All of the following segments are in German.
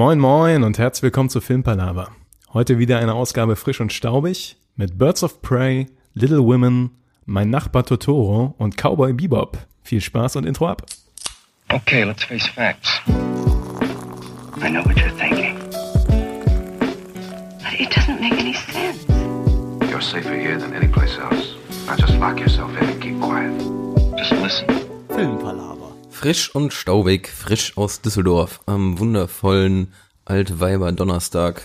Moin moin und herzlich willkommen zu Filmpalava. Heute wieder eine Ausgabe frisch und staubig mit Birds of Prey, Little Women, Mein Nachbar Totoro und Cowboy Bebop. Viel Spaß und Intro ab. Okay, let's face facts. I know what you're thinking. But it doesn't make any sense. You're safer here than any place else. Now just lock yourself in and keep quiet. Just listen. Frisch und staubig, frisch aus Düsseldorf am wundervollen Altweiber Donnerstag,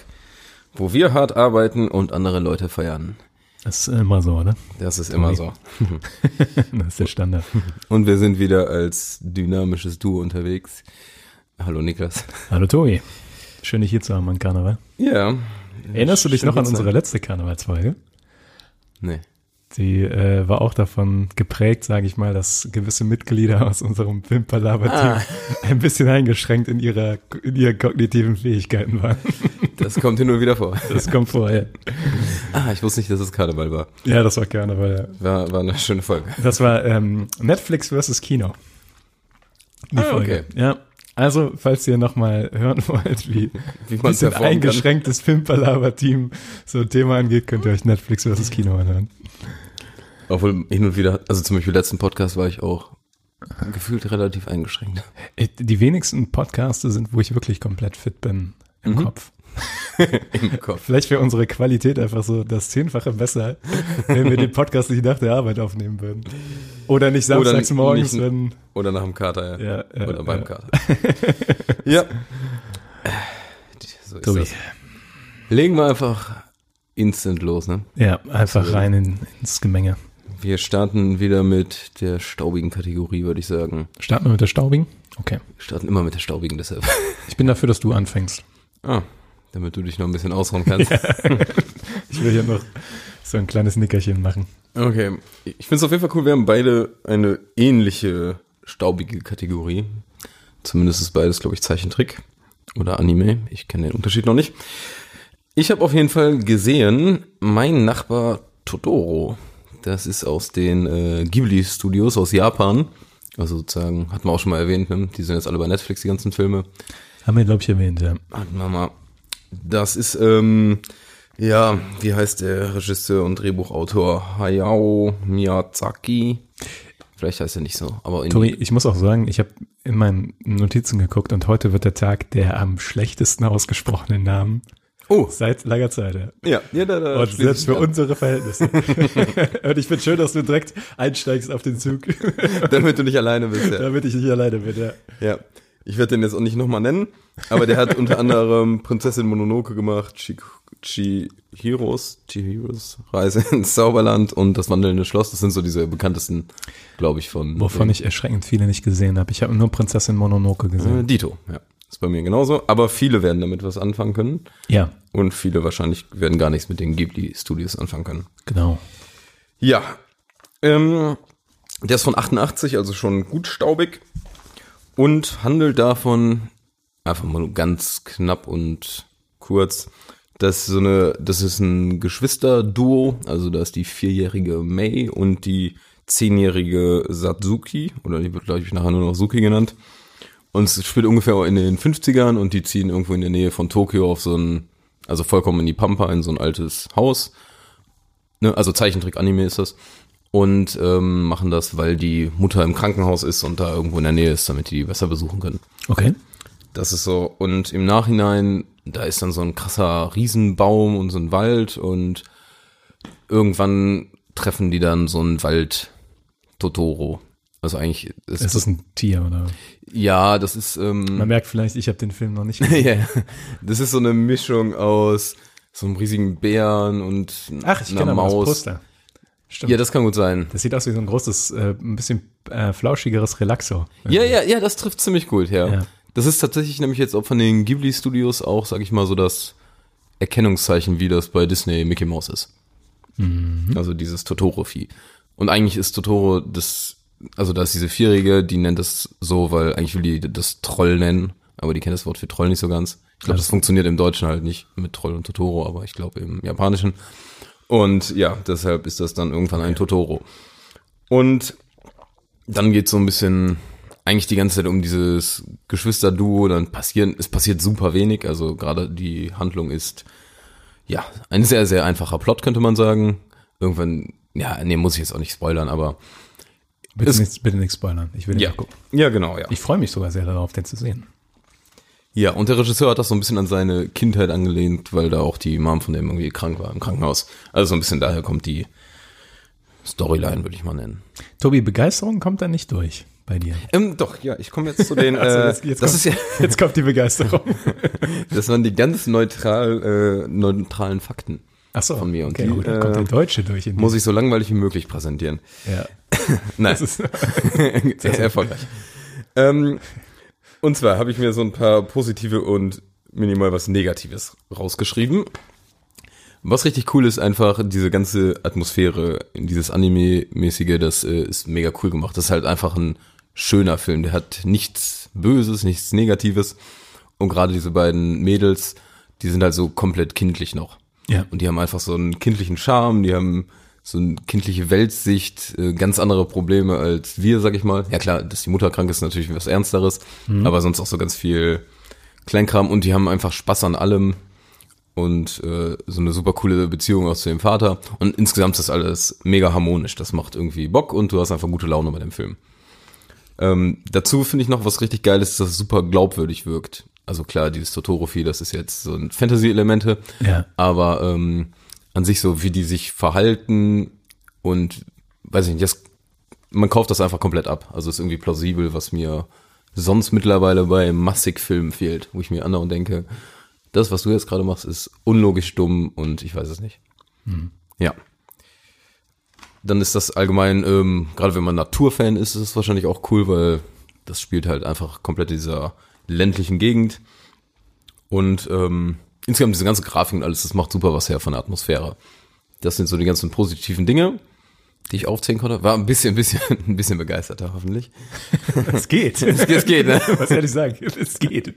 wo wir hart arbeiten und andere Leute feiern. Das ist immer so, oder? Das ist immer so. Das ist der Standard. Und wir sind wieder als dynamisches Duo unterwegs. Hallo Niklas. Hallo Tobi. Schön, dich hier zu haben an Karneval. Ja. Erinnerst du dich noch an unsere letzte Karnevalsfolge? Nee. Die äh, war auch davon geprägt, sage ich mal, dass gewisse Mitglieder aus unserem Filmpalava-Team Ah. ein bisschen eingeschränkt in ihrer in ihren kognitiven Fähigkeiten waren. Das kommt hier nur wieder vor. Das kommt vorher. Ah, ich wusste nicht, dass es Karneval war. Ja, das war Karneval. Ja. War, war eine schöne Folge. Das war ähm, Netflix versus Kino. Die Ah, Folge. okay. Ja. Also, falls ihr nochmal hören wollt, wie, Wie man ein eingeschränktes Filmpalava-Team so ein Thema angeht, könnt ihr euch Netflix versus Kino anhören. Obwohl hin und wieder, also zum Beispiel letzten Podcast war ich auch gefühlt relativ eingeschränkt. Ich- Die wenigsten Podcaste sind, wo ich wirklich komplett fit bin im Mhm. Kopf. Im Kopf. Vielleicht wäre unsere Qualität einfach so das Zehnfache besser, wenn wir den Podcast nicht nach der Arbeit aufnehmen würden. Oder nicht Oder samstags nicht- morgens, nicht- wenn. Oder nach dem Kater, ja. Ja, ja, Oder beim ja. Kater. ja. So ist Tobi. das. Legen wir einfach instant los, ne? Ja, einfach rein in, ins Gemenge. Wir starten wieder mit der staubigen Kategorie, würde ich sagen. Starten wir mit der Staubigen? Okay. Wir starten immer mit der staubigen deshalb. Ich bin dafür, dass du anfängst. Ah, damit du dich noch ein bisschen ausruhen kannst. Ich will hier noch so ein kleines Nickerchen machen. Okay. Ich finde es auf jeden Fall cool, wir haben beide eine ähnliche staubige Kategorie. Zumindest ist beides, glaube ich, Zeichentrick oder Anime. Ich kenne den Unterschied noch nicht. Ich habe auf jeden Fall gesehen, mein Nachbar Totoro. Das ist aus den äh, Ghibli Studios aus Japan. Also sozusagen, hatten wir auch schon mal erwähnt, ne? die sind jetzt alle bei Netflix, die ganzen Filme. Haben wir, glaube ich, erwähnt, ja. Hatten wir mal. Das ist, ähm, ja, wie heißt der Regisseur und Drehbuchautor? Hayao Miyazaki. Vielleicht heißt er nicht so, aber in Tori, ich muss auch sagen, ich habe in meinen Notizen geguckt und heute wird der Tag der am schlechtesten ausgesprochenen Namen Oh, seit langer Zeit. Ja. ja, ja, da, da Und selbst für an. unsere Verhältnisse. und ich finde schön, dass du direkt einsteigst auf den Zug, Damit du nicht alleine bist, ja. damit ich nicht alleine bin. Ja. ja. Ich werde den jetzt auch nicht nochmal nennen, aber der hat unter anderem Prinzessin Mononoke gemacht, Chi- Chihiros, Chihiros Reise ins Zauberland und das wandelnde Schloss. Das sind so diese bekanntesten, glaube ich, von Wovon ich erschreckend viele nicht gesehen habe. Ich habe nur Prinzessin Mononoke Äh, gesehen. Dito, ja. Ist bei mir genauso. Aber viele werden damit was anfangen können. Ja, Und viele wahrscheinlich werden gar nichts mit den Ghibli-Studios anfangen können. genau. Ja. Ähm, der ist von 88, also schon gut staubig. Und handelt davon, einfach mal ganz knapp und kurz, dass so eine, das ist ein Geschwisterduo, also da ist die vierjährige Mei und die zehnjährige Satsuki, oder die wird, glaube ich, nachher nur noch Suki genannt. Und es spielt ungefähr in den 50ern und die ziehen irgendwo in der Nähe von Tokio auf so ein, also vollkommen in die Pampa, in so ein altes Haus. Ne, also Zeichentrick-Anime ist das. Und ähm, machen das, weil die Mutter im Krankenhaus ist und da irgendwo in der Nähe ist, damit die die besser besuchen können. Okay. Das ist so. Und im Nachhinein, da ist dann so ein krasser Riesenbaum und so ein Wald und irgendwann treffen die dann so einen Wald Totoro. Also eigentlich ist Es ist ein Tier, oder? ja, das ist ähm, Man merkt vielleicht, ich habe den Film noch nicht gesehen. ja, das ist so eine Mischung aus so einem riesigen Bären und Ach, ich einer aber das Maus. Poster. Stimmt. Ja, das kann gut sein. Das sieht aus wie so ein großes, äh, ein bisschen äh, flauschigeres Relaxo. Ja, ja, ja, das trifft ziemlich gut, ja. Ja. Das ist tatsächlich nämlich jetzt auch von den Ghibli Studios auch, sag ich mal, so das Erkennungszeichen, wie das bei Disney Mickey Mouse ist. Mhm. Also dieses Totoro-Vieh. Und eigentlich ist Totoro das, also da ist diese Vierjährige, die nennt das so, weil eigentlich will die das Troll nennen, aber die kennt das Wort für Troll nicht so ganz. Ich glaube, das funktioniert im Deutschen halt nicht mit Troll und Totoro, aber ich glaube im Japanischen. Und ja, deshalb ist das dann irgendwann ein Totoro. Und dann geht so ein bisschen eigentlich die ganze Zeit um dieses Geschwisterduo, dann passieren, es passiert super wenig, also gerade die Handlung ist, ja, ein sehr, sehr einfacher Plot, könnte man sagen. Irgendwann, ja, nee, muss ich jetzt auch nicht spoilern, aber Bitte, Es- nicht, bitte nicht spoilern. Ich will ja, gucken. ja, genau, ja. Ich freue mich sogar sehr darauf, den zu sehen. Ja, und der Regisseur hat das so ein bisschen an seine Kindheit angelehnt, weil da auch die Mom von dem irgendwie krank war im Krankenhaus. Also so ein bisschen daher kommt die Storyline, würde ich mal nennen. Tobi, Begeisterung kommt da nicht durch bei dir. Ähm, doch, ja, ich komme jetzt zu den, Also äh, jetzt- jetzt das kommt- ist ja, Jetzt kommt die Begeisterung. das waren die ganz neutral, äh, neutralen Fakten. Ach so, Von mir. Und okay, die, gut, dann kommt äh, der Deutsche durch. Muss ich so langweilig wie möglich präsentieren. Ja. Nein, Das ist, sehr, sehr erfolgreich. Ähm, und zwar habe ich mir so ein paar positive und minimal was Negatives rausgeschrieben. Was richtig cool ist, einfach diese ganze Atmosphäre, dieses Anime-mäßige, das äh, ist mega cool gemacht. Das ist halt einfach ein schöner Film. Der hat nichts Böses, nichts Negatives. Und gerade diese beiden Mädels, die sind halt so komplett kindlich noch. Ja. Und die haben einfach so einen kindlichen Charme, die haben so eine kindliche Weltsicht, äh, ganz andere Probleme als wir, sag ich mal. Ja klar, dass die Mutter krank ist, natürlich was Ernsteres, aber sonst auch so ganz viel Kleinkram und die haben einfach Spaß an allem und äh, so eine super coole Beziehung auch zu dem Vater. Und insgesamt ist das alles mega harmonisch. Das macht irgendwie Bock und du hast einfach gute Laune bei dem Film. Ähm, dazu finde ich noch was richtig geil ist, dass es super glaubwürdig wirkt. Also klar, dieses Totoro-Vieh, das ist jetzt so ein Fantasy-Elemente, Ja. aber ähm, an sich so, wie die sich verhalten und weiß ich nicht, das, man kauft das einfach komplett ab. Also ist irgendwie plausibel, was mir sonst mittlerweile bei Massigfilmen fehlt, wo ich mir andauernd denke, das, was du jetzt gerade machst, ist unlogisch dumm und ich weiß es nicht. Ja. Dann ist das allgemein, ähm, gerade wenn man Naturfan ist, ist es wahrscheinlich auch cool, weil das spielt halt einfach komplett dieser ländlichen Gegend. Und ähm, insgesamt diese ganze Grafik und alles, das macht super was her von der Atmosphäre. Das sind so die ganzen positiven Dinge, die ich aufzählen konnte. War ein bisschen, ein bisschen, ein bisschen begeisterter hoffentlich. Es geht. Es geht, ne? Was soll ich sagen? Es geht.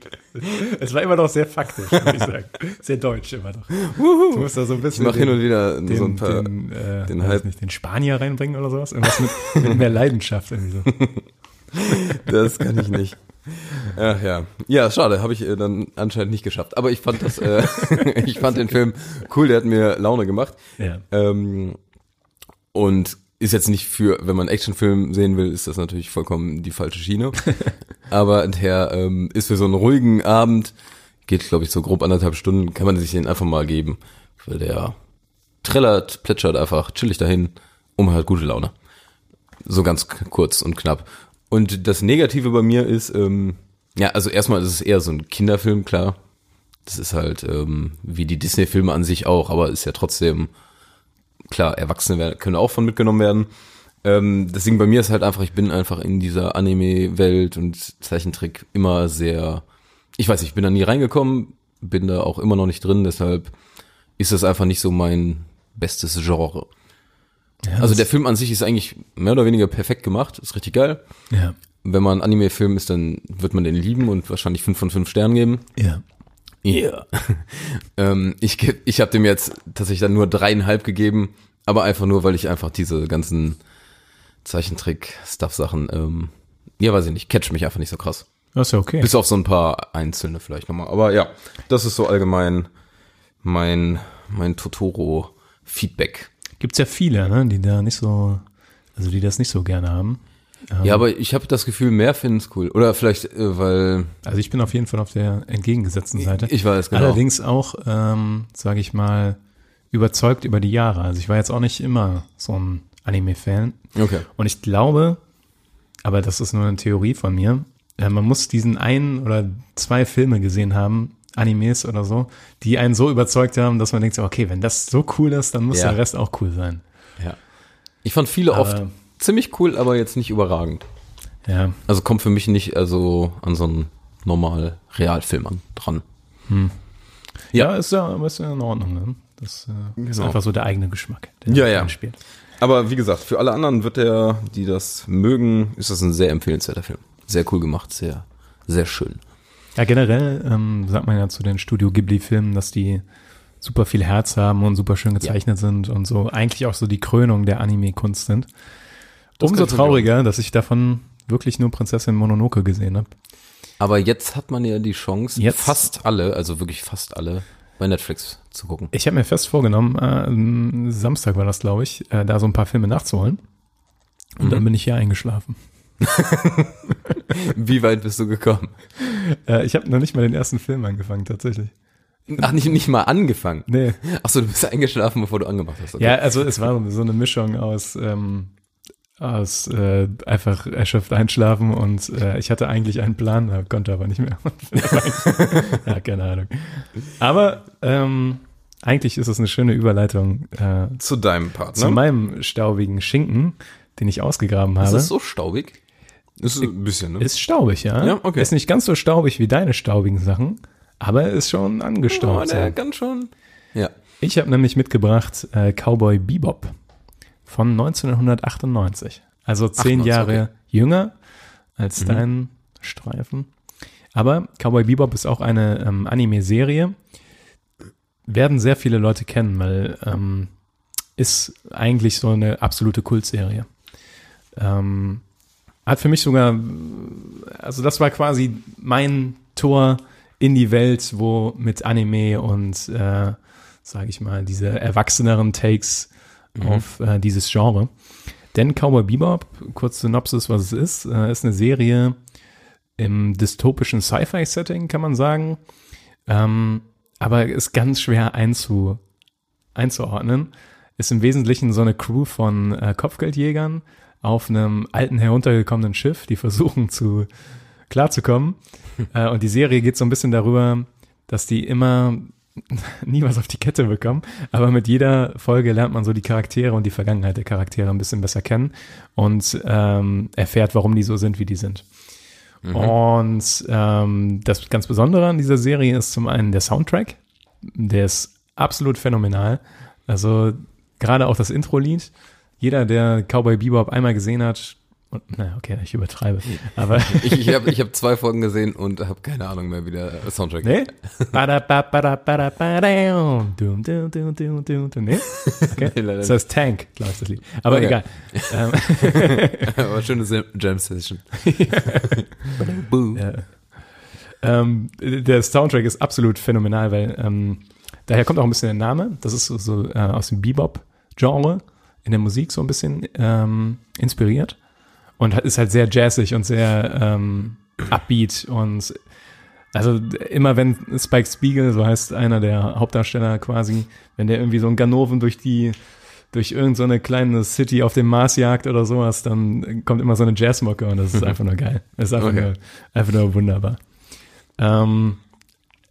Es war immer noch sehr faktisch, würde ich sagen. Sehr deutsch immer noch. Du musst da so ein Ich bisschen mache hin und wieder den, so ein paar. den, äh, den Hype. nicht, den Spanier reinbringen oder sowas. Irgendwas mit, mit mehr Leidenschaft irgendwie so. Das kann ich nicht. Ach ja. Ja, schade, habe ich äh, dann anscheinend nicht geschafft. Aber ich fand das, äh, ich fand den Film cool, der hat mir Laune gemacht. Ja. Ähm, und ist jetzt nicht für, wenn man Actionfilm sehen will, ist das natürlich vollkommen die falsche Schiene. Aber der ähm, ist für so einen ruhigen Abend, geht glaube ich so grob anderthalb Stunden, kann man sich den einfach mal geben. Weil der trällert, plätschert einfach chillig dahin, um halt gute Laune. So ganz kurz und knapp. Und das Negative bei mir ist, ähm, ja, also erstmal ist es eher so ein Kinderfilm, klar. Das ist halt ähm, wie die Disney-Filme an sich auch, aber ist ja trotzdem, klar, Erwachsene können auch von mitgenommen werden. Ähm, deswegen bei mir ist halt einfach, ich bin einfach in dieser Anime-Welt und Zeichentrick immer sehr, ich weiß, nicht, ich bin da nie reingekommen, bin da auch immer noch nicht drin, deshalb ist das einfach nicht so mein bestes Genre. Ja, Also der Film an sich ist eigentlich mehr oder weniger perfekt gemacht, ist richtig geil. Ja. Wenn man Anime-Film ist, dann wird man den lieben und wahrscheinlich fünf von fünf Sternen geben. Ja. Ja. ähm, ich ich habe dem jetzt tatsächlich dann nur dreieinhalb gegeben, aber einfach nur, weil ich einfach diese ganzen Zeichentrick-Stuff-Sachen, ähm, ja, weiß ich nicht, catch mich einfach nicht so krass. Das ist ja okay. Bis auf so ein paar einzelne vielleicht nochmal. Aber ja, das ist so allgemein mein, mein Totoro-Feedback. Gibt's ja viele, ne, die da nicht so, also die das nicht so gerne haben. Ja, aber ich habe das Gefühl, mehr finden es cool. Oder vielleicht, äh, weil Also ich bin auf jeden Fall auf der entgegengesetzten Seite. ich weiß genau. Allerdings auch, ähm, sage ich mal, überzeugt über die Jahre. Also ich war jetzt auch nicht immer so ein Anime-Fan. Okay. Und ich glaube, aber das ist nur eine Theorie von mir, äh, man muss diesen einen oder zwei Filme gesehen haben, Animes oder so, die einen so überzeugt haben, dass man denkt, okay, wenn das so cool ist, dann muss Ja. der Rest auch cool sein. Ja. Ich fand viele Aber- oft ziemlich cool, aber jetzt nicht überragend. Ja, Also kommt für mich nicht also an so einen normal Realfilm an, dran. ja, ist ja, aber ist ja in Ordnung. Ne? Das äh, ist Genau. einfach so der eigene Geschmack, der Ja, ja. spielt. Aber wie gesagt, für alle anderen wird der, die das mögen, ist das ein sehr empfehlenswerter Film. Sehr cool gemacht, sehr, sehr schön. Ja, generell ähm, sagt man ja zu den Studio Ghibli-Filmen, dass die super viel Herz haben und super schön gezeichnet sind und so eigentlich auch so die Krönung der Anime-Kunst sind. Das Umso trauriger, dass ich davon wirklich nur Prinzessin Mononoke gesehen habe. Aber jetzt hat man ja die Chance, Jetzt- fast alle, also wirklich fast alle, bei Netflix zu gucken. Ich habe mir fest vorgenommen, äh, am Samstag war das, glaube ich, äh, da so ein paar Filme nachzuholen. Und Mhm. dann bin ich hier eingeschlafen. Wie weit bist du gekommen? Äh, ich habe noch nicht mal den ersten Film angefangen, tatsächlich. Ach, nicht, nicht mal angefangen. Nee. Ach so, du bist eingeschlafen, bevor du angemacht hast. Okay. Ja, also es war so eine Mischung aus, ähm, aus äh, einfach erschöpft einschlafen und äh, ich hatte eigentlich einen Plan, äh, konnte aber nicht mehr. ja, keine Ahnung. Aber ähm, eigentlich ist es eine schöne Überleitung äh, Zu deinem Part, zu ne? meinem staubigen Schinken, den ich ausgegraben Ist habe. es so staubig? Ist ein bisschen, ne? Ist staubig, ja. Ja, okay. Ist nicht ganz so staubig wie deine staubigen Sachen, aber ist schon oh, angestaubt. der so. kann schon. Ja. Ich habe nämlich mitgebracht äh, Cowboy Bebop von 1998. Also zehn 98, Jahre okay. jünger als dein Streifen. Aber Cowboy Bebop ist auch eine ähm, Anime-Serie. Werden sehr viele Leute kennen, weil ähm, ist eigentlich so eine absolute Kultserie. Ähm, hat für mich sogar, also das war quasi mein Tor in die Welt, wo mit Anime und, äh, sage ich mal, diese erwachseneren Takes auf äh, dieses Genre. Denn Cowboy Bebop, kurz Synopsis, was es ist, äh, ist eine Serie im dystopischen Sci-Fi-Setting, kann man sagen. Ähm, aber ist ganz schwer einzu, einzuordnen. Ist im Wesentlichen so eine Crew von äh, Kopfgeldjägern auf einem alten heruntergekommenen Schiff, die versuchen zu klarzukommen. äh, und die Serie geht so ein bisschen darüber, dass die immer nie was auf die Kette bekommen, aber mit jeder Folge lernt man so die Charaktere und die Vergangenheit der Charaktere ein bisschen besser kennen und ähm, erfährt, warum die so sind, wie die sind. Und ähm, das ganz Besondere an dieser Serie ist zum einen der Soundtrack, der ist absolut phänomenal. Also gerade auch das Intro-Lied. Jeder, der Cowboy Bebop einmal gesehen hat, und, naja, okay, ich übertreibe, aber Ich, ich habe ich hab zwei Folgen gesehen und habe keine Ahnung mehr, wie der Soundtrack Nee? Bada, ba, bada, bada, bada, dum, dum, dum, dum, dum, dum. Nee? Okay. Nee, Das heißt Tank, glaube ich, das Lied. Aber Okay. egal. Ähm, Aber schöne Jam Session. Ja. ähm, der Soundtrack ist absolut phänomenal, weil ähm, daher kommt auch ein bisschen der Name. Das ist so, so äh, aus dem Bebop-Genre in der Musik so ein bisschen ähm, inspiriert und ist halt sehr jazzig und sehr ähm, upbeat und also immer wenn Spike Spiegel, so heißt einer der Hauptdarsteller quasi, wenn der irgendwie so einen Ganoven durch die durch irgendeine so eine kleine City auf dem Mars jagt oder sowas, dann kommt immer so eine Jazzmocke und das ist einfach nur geil. Das ist einfach, Okay. nur, einfach nur wunderbar. Ähm,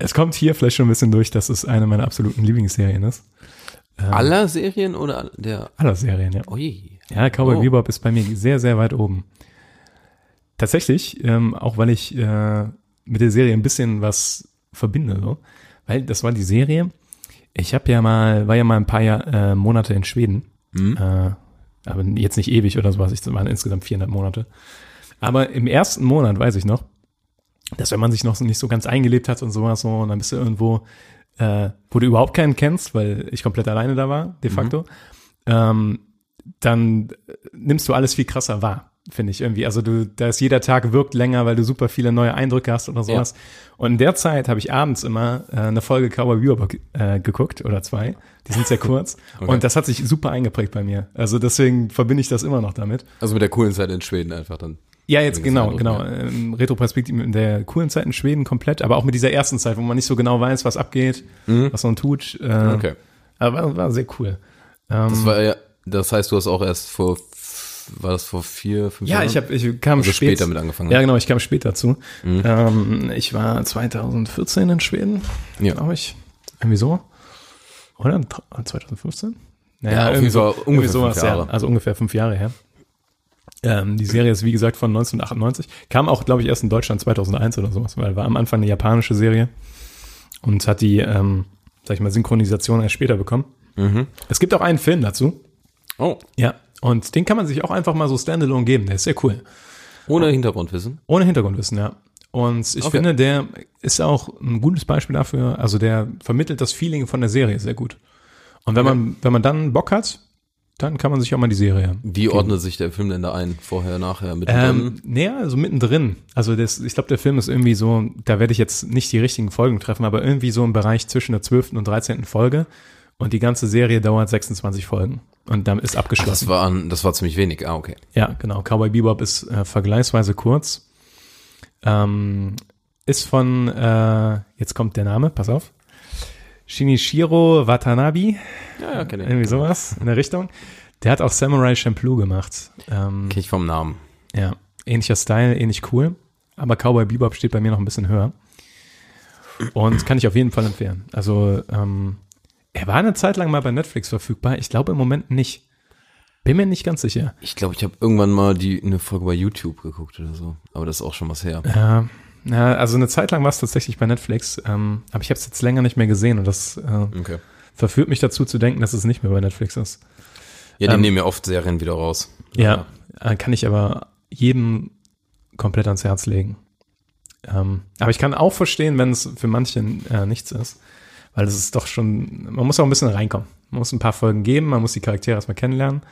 es kommt hier vielleicht schon ein bisschen durch, dass es eine meiner absoluten Lieblingsserien ist. Ähm, Aller Serien oder der. aller Serien, ja. Ui. Ja, Cowboy Oh. Bebop ist bei mir sehr, sehr weit oben. Tatsächlich, ähm, auch weil ich äh, mit der Serie ein bisschen was verbinde, so. Weil das war die Serie. Ich habe ja mal, war ja mal ein paar Jahr, äh, Monate in Schweden. Äh, aber jetzt nicht ewig oder sowas. Ich waren insgesamt 400 Monate. Aber im ersten Monat weiß ich noch, dass wenn man sich noch nicht so ganz eingelebt hat und sowas so, und dann bist du irgendwo, äh, wo du überhaupt keinen kennst, weil ich komplett alleine da war, de facto, ähm, dann nimmst du alles viel krasser wahr, finde ich irgendwie. Also du, da ist jeder Tag wirkt länger, weil du super viele neue Eindrücke hast oder sowas. Und in der Zeit habe ich abends immer äh, eine Folge Cowboy Bebop äh, geguckt oder zwei. Die sind sehr kurz. Und das hat sich super eingeprägt bei mir. Also deswegen verbinde ich das immer noch damit. Also mit der coolen Zeit in Schweden einfach dann. Ja, jetzt genau, genau. ja. Ähm, Retroperspektive in der coolen Zeit in Schweden komplett, aber auch mit dieser ersten Zeit, wo man nicht so genau weiß, was abgeht, was man tut. Äh, Mhm. Okay. Aber war, war sehr cool. Ähm, Das war ja, das heißt, du hast auch erst vor, war das vor vier, fünf Ja, Jahren? ich habe, ich kam Also spät, später mit angefangen. Ja, genau, ich kam später zu. Ähm, ich war 2014 in Schweden, Ja. glaube ich. Irgendwie so. Oder? 2015? Naja, Ja, auf irgendwie so, ungefähr irgendwie sowas, fünf Jahre. Ja, also ungefähr fünf Jahre her. Ähm, die Serie ist, wie gesagt, von 1998. Kam auch, glaube ich, erst in Deutschland 2001 oder sowas, weil war am Anfang eine japanische Serie und hat die, ähm, sag ich mal, Synchronisation erst später bekommen. Es gibt auch einen Film dazu. Oh, Ja. Und den kann man sich auch einfach mal so standalone geben. Der ist sehr cool. ohne Hintergrundwissen. Ohne Hintergrundwissen, ja. Und ich Okay. finde, der ist auch ein gutes Beispiel dafür. Also der vermittelt das Feeling von der Serie sehr gut. Und wenn man, wenn man dann Bock hat, dann kann man sich auch mal die Serie. Wie ordnet sich der Film denn da ein? Vorher, nachher, mit Ähm, naja, also mittendrin. Also das, ich glaube, der Film ist irgendwie so, da werde ich jetzt nicht die richtigen Folgen treffen, aber irgendwie so im Bereich zwischen der 12. und 13. Folge. Und die ganze Serie dauert 26 Folgen. Und dann ist Das abgeschlossen. war, das war ziemlich wenig. Ah, okay. Ja, genau. Cowboy Bebop ist äh, vergleichsweise kurz. Ähm, ist von, äh, jetzt kommt der Name, pass auf. Shinichiro Watanabe, Ja, ja, kenne irgendwie sowas in der Richtung. Der hat auch Samurai Champloo gemacht. Ähm, Kenn ich vom Namen. ja, ähnlicher Style, ähnlich cool. Aber Cowboy Bebop steht bei mir noch ein bisschen höher. Und kann ich auf jeden Fall empfehlen. Also, ähm, er war eine Zeit lang mal bei Netflix verfügbar. Ich glaube im Moment nicht. Bin mir nicht ganz sicher. Ich glaube, ich habe irgendwann mal die eine Folge bei YouTube geguckt oder so. Aber das ist auch schon was her. Ja, ja, also eine Zeit lang war es tatsächlich bei Netflix, ähm, aber ich habe es jetzt länger nicht mehr gesehen und das äh, Okay. verführt mich dazu zu denken, dass es nicht mehr bei Netflix ist. Ja, die Ähm, nehmen ja oft Serien wieder raus. Ja, äh, kann ich aber jedem komplett ans Herz legen. Ähm, aber ich kann auch verstehen, wenn es für manche äh, nichts ist, weil es ist doch schon, man muss auch ein bisschen reinkommen. Man muss ein paar Folgen geben, man muss die Charaktere erstmal kennenlernen.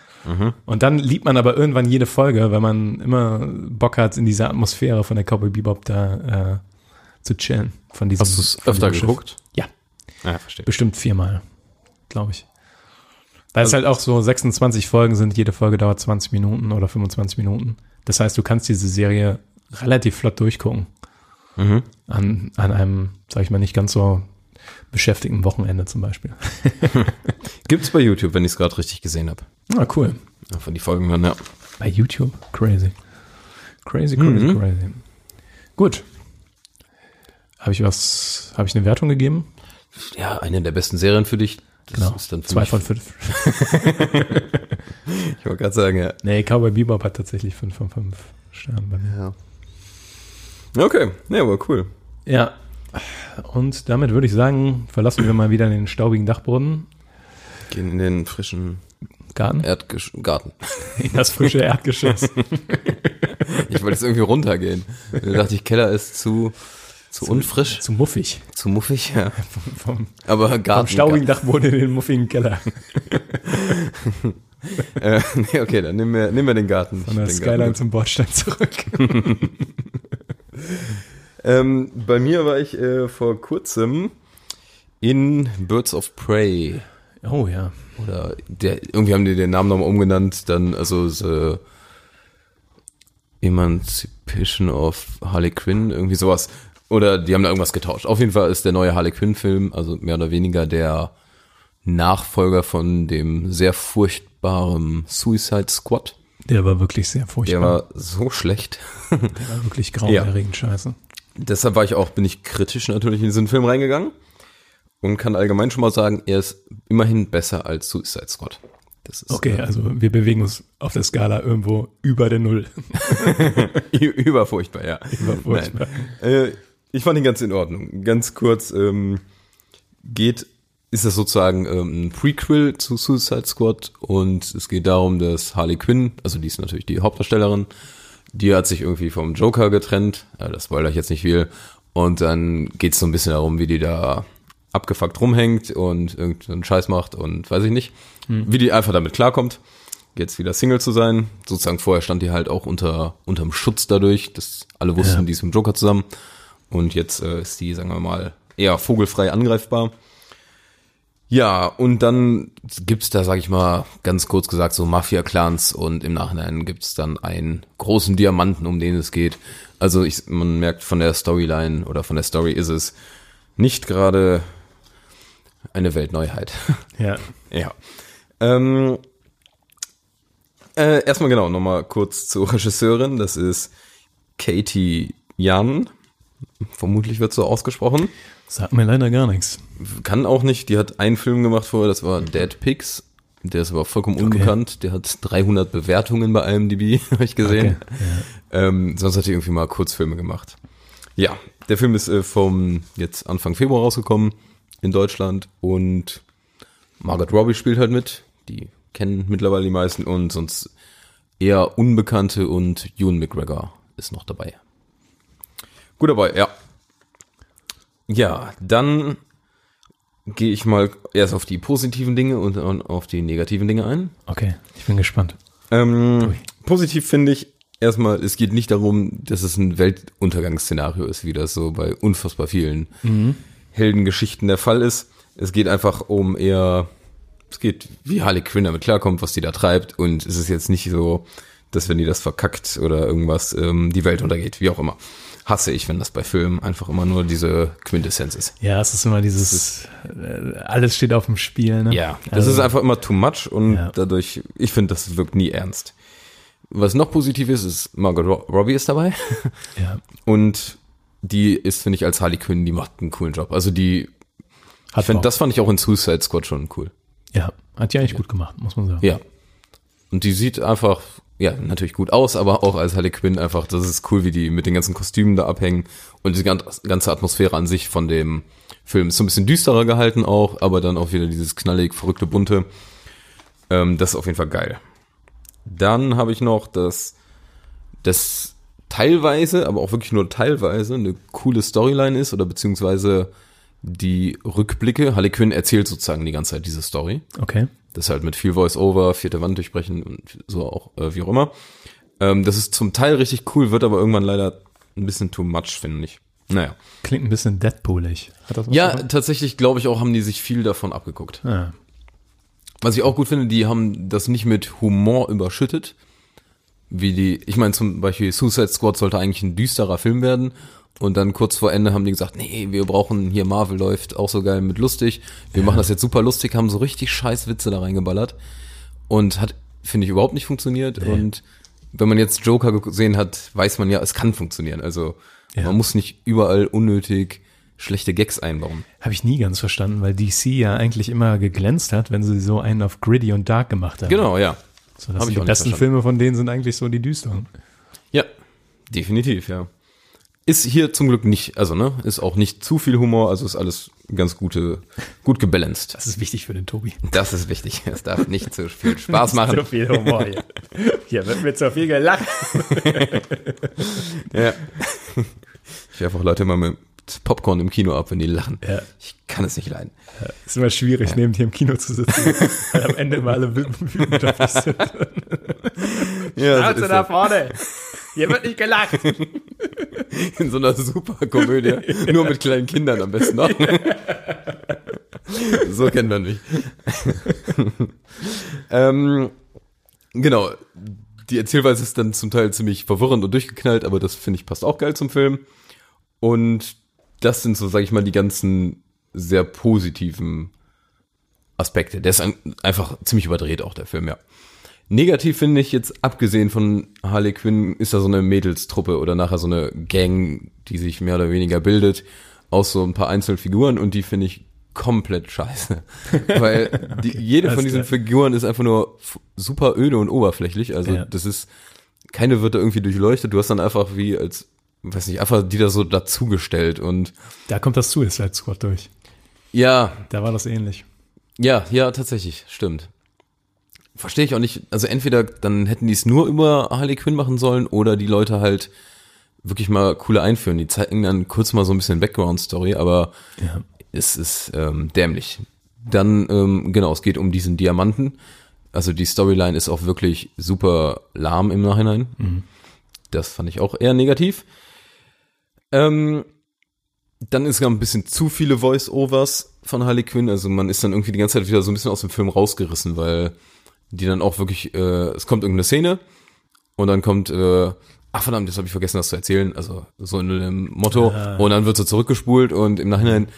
Und dann liebt man aber irgendwann jede Folge, weil man immer Bock hat, in dieser Atmosphäre von der Cowboy Bebop da äh, zu chillen. Von diesem, Hast du es öfter geguckt? Ja, Ja, bestimmt viermal, glaube ich. Weil es halt auch so 26 Folgen sind, jede Folge dauert 20 Minuten oder 25 Minuten. Das heißt, du kannst diese Serie relativ flott durchgucken. Mhm. An, an einem, sag ich mal, nicht ganz so beschäftigten Wochenende zum Beispiel. Gibt's bei YouTube, wenn ich es gerade richtig gesehen habe. Ah, cool. Ja, von die Folgen dann, ja. Bei YouTube? Crazy. Crazy, crazy, Mhm. crazy. Gut. Habe ich was, habe ich eine Wertung gegeben? Ja, eine der besten Serien für dich. Das Genau. ist dann Zwei von fünf. Ich wollte gerade sagen, ja. Nee, Cowboy Bebop hat tatsächlich fünf von fünf Sternen bei mir. ja. Okay, ja, aber cool. Ja. Und damit würde ich sagen, verlassen wir mal wieder den staubigen Dachboden. Gehen in den frischen Garten. Erdgarten. In das frische Erdgeschoss. Ich wollte jetzt irgendwie runtergehen. Da dachte ich, Keller ist zu, zu unfrisch, Zu muffig. zu muffig, ja. Vom, Aber Garten. vom staubigen Dachboden in den muffigen Keller. Äh, nee, okay, dann nehmen wir, nehmen wir den Garten. Von der Skyline Garten. zum Bordstein zurück. Ähm, bei mir war ich äh, vor kurzem in Birds of Prey. Oh ja. Oder der, irgendwie haben die den Namen nochmal umgenannt, dann, also the Emancipation of Harley Quinn, irgendwie sowas. Oder die haben da irgendwas getauscht. Auf jeden Fall ist der neue Harley Quinn-Film, also mehr oder weniger der Nachfolger von dem sehr furchtbaren Suicide Squad. Der war wirklich sehr Der furchtbar. war so schlecht. Der war wirklich grauenerregend scheiße. Deshalb war ich auch, bin ich kritisch natürlich in diesen Film reingegangen und kann allgemein schon mal sagen, er ist immerhin besser als Suicide Squad. Das ist Okay, äh, also wir bewegen uns auf der Skala irgendwo über der Null. überfurchtbar, ja. Überfurchtbar. Äh, ich fand ihn ganz in Ordnung. Ganz kurz ähm, geht, ist das sozusagen ähm, ein Prequel zu Suicide Squad und es geht darum, dass Harley Quinn, also die ist natürlich die Hauptdarstellerin, die hat sich irgendwie vom Joker getrennt, äh, das spoilere ich jetzt nicht viel, und dann geht es so ein bisschen darum, wie die da abgefuckt rumhängt und irgendeinen Scheiß macht und weiß ich nicht, wie die einfach damit klarkommt, jetzt wieder Single zu sein. Sozusagen vorher stand die halt auch unter unterm Schutz dadurch, dass alle wussten, Ja. die ist mit dem Joker zusammen. Und jetzt äh, ist die, sagen wir mal, eher vogelfrei angreifbar. Ja, und dann gibt's da, sag ich mal, ganz kurz gesagt, so Mafia-Clans und im Nachhinein gibt's dann einen großen Diamanten, um den es geht. Also ich, man merkt von der Storyline oder von der Story ist es nicht gerade eine Weltneuheit. Ja. Ja. Ähm, äh, erstmal genau, nochmal kurz zur Regisseurin. Das ist Katie Jan. Vermutlich wird so ausgesprochen. Sagt mir leider gar nichts. Kann auch nicht. Die hat einen Film gemacht vorher, das war Dead Pigs. Der ist aber vollkommen unbekannt. Der hat 300 Bewertungen bei IMDb, habe ich gesehen. Okay. Ähm, sonst hat die irgendwie mal Kurzfilme gemacht. Ja, der Film ist äh, vom jetzt Anfang Februar rausgekommen in Deutschland und Margaret Robbie spielt halt mit. Die kennen mittlerweile die meisten und sonst eher Unbekannte und Ewan McGregor ist noch dabei. Gut dabei, ja. Ja, dann gehe ich mal erst auf die positiven Dinge und, und auf die negativen Dinge ein. Okay, ich bin gespannt. Ähm, positiv finde ich erstmal, es geht nicht darum, dass es ein Weltuntergangsszenario ist, wie das so bei unfassbar vielen Heldengeschichten der Fall ist. Es geht einfach um eher, es geht, wie Harley Quinn damit klarkommt, was die da treibt und es ist jetzt nicht so, dass wenn die das verkackt oder irgendwas, ähm, die Welt untergeht, wie auch immer. Hasse ich, wenn das bei Filmen einfach immer nur diese Quintessenz ist. Ja, es ist immer dieses, äh, alles steht auf dem Spiel, ne? Ja, das Also, ist einfach immer too much und Ja. dadurch, ich finde, das wirkt nie ernst. Was noch positiv ist, ist Margot Ro- Robbie ist dabei Ja, und die ist, finde ich, als Harley Quinn, die macht einen coolen Job. Also die, hat ich Bock. das fand ich auch in Suicide Squad schon cool. Ja, hat die eigentlich gut gemacht, muss man sagen. Ja. Und die sieht einfach, ja, natürlich gut aus, aber auch als Harley Quinn einfach, das ist cool, wie die mit den ganzen Kostümen da abhängen und die ganz- ganze Atmosphäre an sich von dem Film ist so ein bisschen düsterer gehalten auch, aber dann auch wieder dieses knallig, verrückte, bunte. Ähm, das ist auf jeden Fall geil. Dann habe ich noch das, das teilweise, aber auch wirklich nur teilweise eine coole Storyline ist oder beziehungsweise die Rückblicke. Harley Quinn erzählt sozusagen die ganze Zeit diese Story. Okay. Das halt mit viel Voice-Over, vierte Wand durchbrechen und so auch, äh, wie auch immer. Ähm, das ist zum Teil richtig cool, wird aber irgendwann leider ein bisschen too much, finde ich. Naja. Klingt ein bisschen Deadpoolig. Hat das was Ja, davon? tatsächlich glaube ich auch, haben die sich viel davon abgeguckt. Ah, Was ich auch gut finde, die haben das nicht mit Humor überschüttet. Wie die, ich meine zum Beispiel Suicide Squad sollte eigentlich ein düsterer Film werden. Und dann kurz vor Ende haben die gesagt, nee, wir brauchen hier Marvel läuft auch so geil mit lustig. Wir machen das jetzt super lustig, haben so richtig scheiß Witze da reingeballert. Und hat, finde ich, überhaupt nicht funktioniert. Und wenn man jetzt Joker gesehen hat, weiß man ja, es kann funktionieren. Also Ja. man muss nicht überall unnötig schlechte Gags einbauen. Habe ich nie ganz verstanden, weil DC ja eigentlich immer geglänzt hat, wenn sie so einen auf Gritty und Dark gemacht haben. Genau, ja. So, dass Hab ich die besten. Filme von denen sind eigentlich so die düsteren. Ja, definitiv, ja. Ist hier zum Glück nicht, also ne, ist auch nicht zu viel Humor, also ist alles ganz gute, gut gebalanced. Das ist wichtig für den Tobi. Das ist wichtig. Es darf nicht zu viel Spaß machen. So viel Humor hier. Hier wird mit so viel gelacht. Ja. Ich werfe auch Leute immer mit Popcorn im Kino ab, wenn die lachen. Ja. Ich kann es nicht leiden. Ist immer schwierig, neben dir im Kino zu sitzen, weil am Ende immer alle wütend auf dich sind. Ja, Also da vorne. Hier wird nicht gelacht. in so einer super Komödie. Nur mit kleinen Kindern am besten noch. so kennt man mich. ähm, genau. Die Erzählweise ist dann zum Teil ziemlich verwirrend und durchgeknallt, aber das finde ich passt auch geil zum Film. Und das sind so, sag ich mal, die ganzen sehr positiven Aspekte. Der ist ein, einfach ziemlich überdreht auch, der Film, ja. Negativ finde ich jetzt, abgesehen von Harley Quinn, ist da so eine Mädelstruppe oder nachher so eine Gang, die sich mehr oder weniger bildet, aus so ein paar Einzelfiguren und die finde ich komplett scheiße. Weil die, jede von diesen klar. Figuren ist einfach nur super öde und oberflächlich. Also Ja. das ist, keine wird da irgendwie durchleuchtet. Du hast dann einfach wie als, weiß nicht, einfach die da so dazugestellt und Da kommt das Suicide Squad durch. ja, Da war das ähnlich. Ja, ja, tatsächlich, stimmt. Verstehe ich auch nicht. Also entweder dann hätten die es nur über Harley Quinn machen sollen oder die Leute halt wirklich mal coole einführen. Die zeigen dann kurz mal so ein bisschen Background-Story, aber Ja. es ist ähm, dämlich. Dann, ähm, genau, es geht um diesen Diamanten. Also die Storyline ist auch wirklich super lahm im Nachhinein. Das fand ich auch eher negativ. Ähm, dann ist ja ein bisschen zu viele Voice-Overs von Harley Quinn. Also man ist dann irgendwie die ganze Zeit wieder so ein bisschen aus dem Film rausgerissen, weil die dann auch wirklich, äh, es kommt irgendeine Szene und dann kommt, äh, ach verdammt, jetzt habe ich vergessen, das zu erzählen. Also so in dem Motto. Und dann wird so zurückgespult und im Nachhinein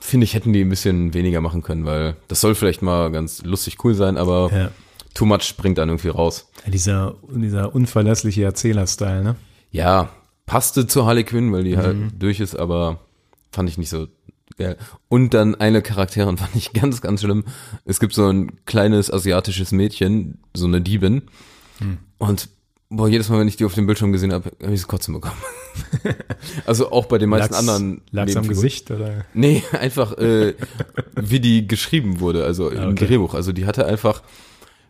finde ich, hätten die ein bisschen weniger machen können, weil das soll vielleicht mal ganz lustig cool sein, aber Ja. too much bringt dann irgendwie raus. Ja, dieser, dieser unverlässliche Erzähler-Style, ne? Ja, passte zu Harley Quinn, weil die halt durch ist, aber fand ich nicht so geil. Und dann eine Charakterin fand ich ganz, ganz schlimm. Es gibt so ein kleines asiatisches Mädchen, so eine Diebin. Und boah, jedes Mal, wenn ich die auf dem Bildschirm gesehen habe, habe ich so Kotzen bekommen. also auch bei den meisten Lag's- anderen. Lag's am. Gesicht oder? Nee, einfach äh, wie die geschrieben wurde, also im okay. Drehbuch. Also die hatte einfach,